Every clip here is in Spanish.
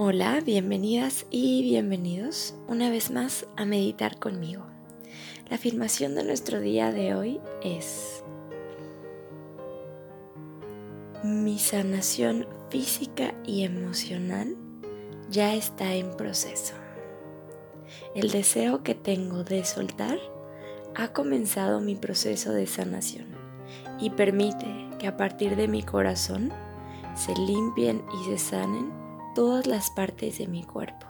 Hola, bienvenidas y bienvenidos una vez más a meditar conmigo. La afirmación de nuestro día de hoy es Mi sanación física y emocional ya está en proceso. El deseo que tengo de soltar ha comenzado mi proceso de sanación y permite que a partir de mi corazón se limpien y se sanen todas las partes de mi cuerpo.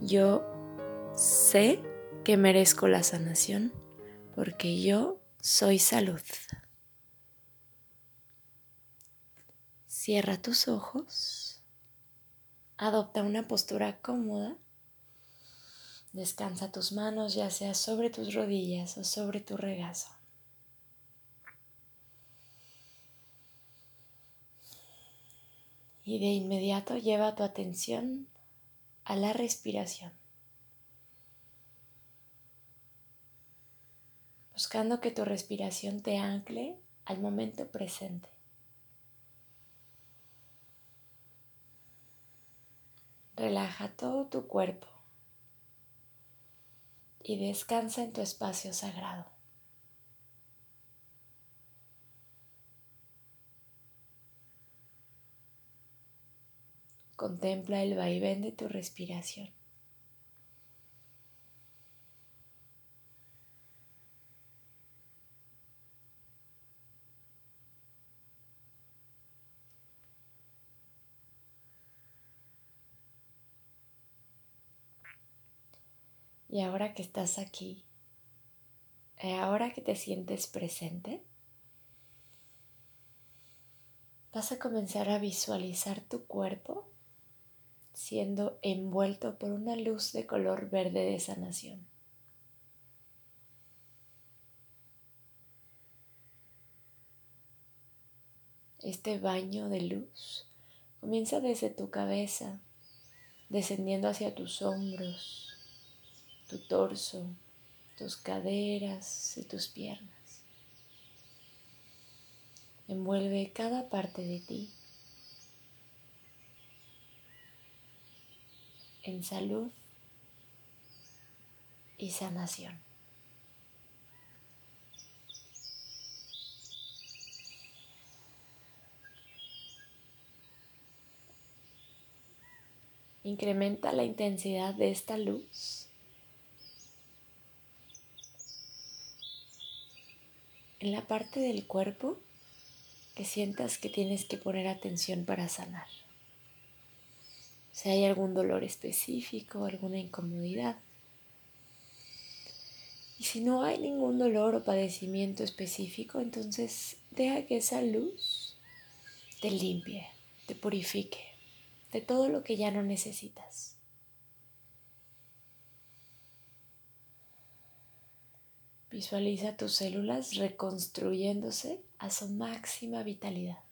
Yo sé que merezco la sanación porque yo soy salud. Cierra tus ojos, adopta una postura cómoda, descansa tus manos ya sea sobre tus rodillas o sobre tu regazo. Y de inmediato lleva tu atención a la respiración. Buscando que tu respiración te ancle al momento presente. Relaja todo tu cuerpo y descansa en tu espacio sagrado. Contempla el vaivén de tu respiración. Y ahora que estás aquí, eh, ahora que te sientes presente, vas a comenzar a visualizar tu cuerpo siendo envuelto por una luz de color verde de sanación. Este baño de luz comienza desde tu cabeza, descendiendo hacia tus hombros, tu torso, tus caderas y tus piernas. Envuelve cada parte de ti en salud y sanación. Incrementa la intensidad de esta luz en la parte del cuerpo que sientas que tienes que poner atención para sanar si hay algún dolor específico, alguna incomodidad. Y si no hay ningún dolor o padecimiento específico, entonces deja que esa luz te limpie, te purifique de todo lo que ya no necesitas. Visualiza tus células reconstruyéndose a su máxima vitalidad.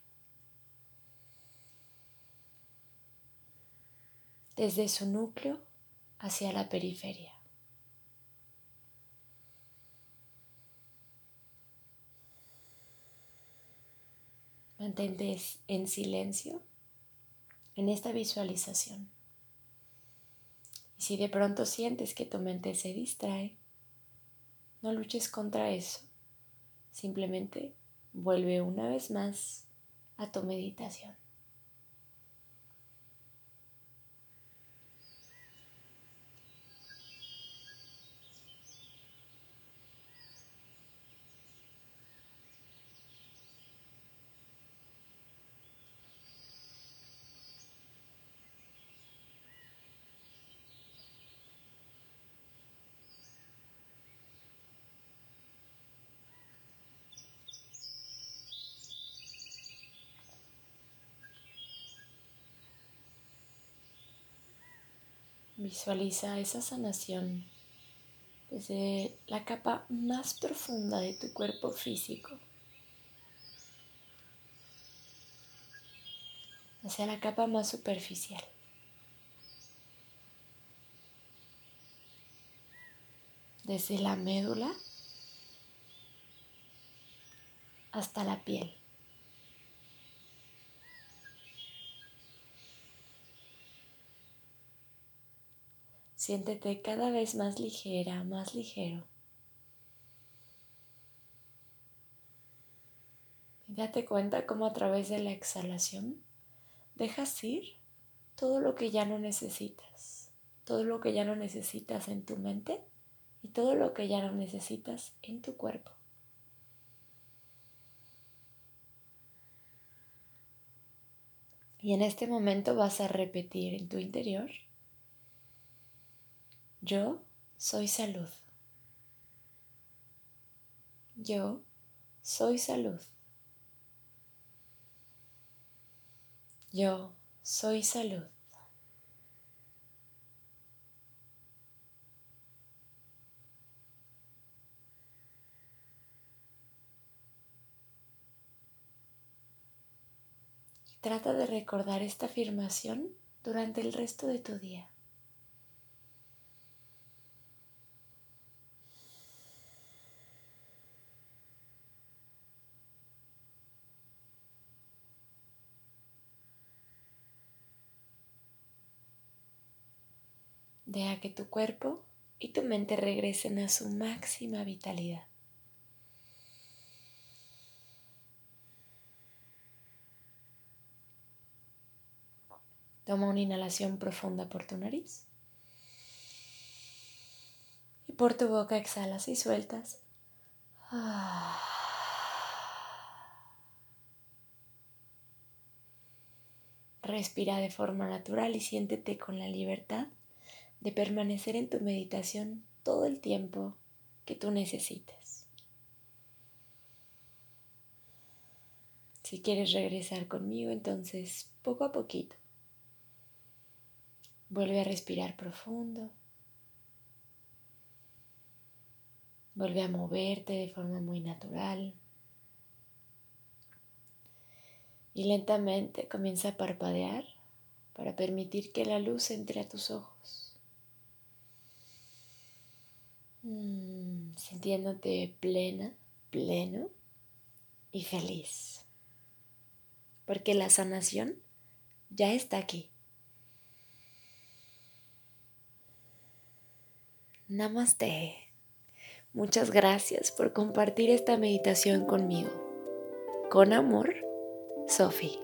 Desde su núcleo hacia la periferia. Mantente en silencio en esta visualización. Y si de pronto sientes que tu mente se distrae, no luches contra eso. Simplemente vuelve una vez más a tu meditación. Visualiza esa sanación desde la capa más profunda de tu cuerpo físico hacia la capa más superficial. Desde la médula hasta la piel. Siéntete cada vez más ligera, más ligero. Y date cuenta cómo a través de la exhalación dejas ir todo lo que ya no necesitas, todo lo que ya no necesitas en tu mente y todo lo que ya no necesitas en tu cuerpo. Y en este momento vas a repetir en tu interior, yo soy salud. Yo soy salud. Yo soy salud. Trata de recordar esta afirmación durante el resto de tu día. Deja que tu cuerpo y tu mente regresen a su máxima vitalidad. Toma una inhalación profunda por tu nariz. Y por tu boca exhalas y sueltas. Respira de forma natural y siéntete con la libertad de permanecer en tu meditación todo el tiempo que tú necesites. Si quieres regresar conmigo, entonces poco a poquito Vuelve a respirar profundo. Vuelve a moverte de forma muy natural. Y lentamente comienza a parpadear para permitir que la luz entre a tus ojos. Sintiéndote plena, pleno y feliz. Porque la sanación ya está aquí. Namaste. Muchas gracias por compartir esta meditación conmigo. Con amor, Sophie.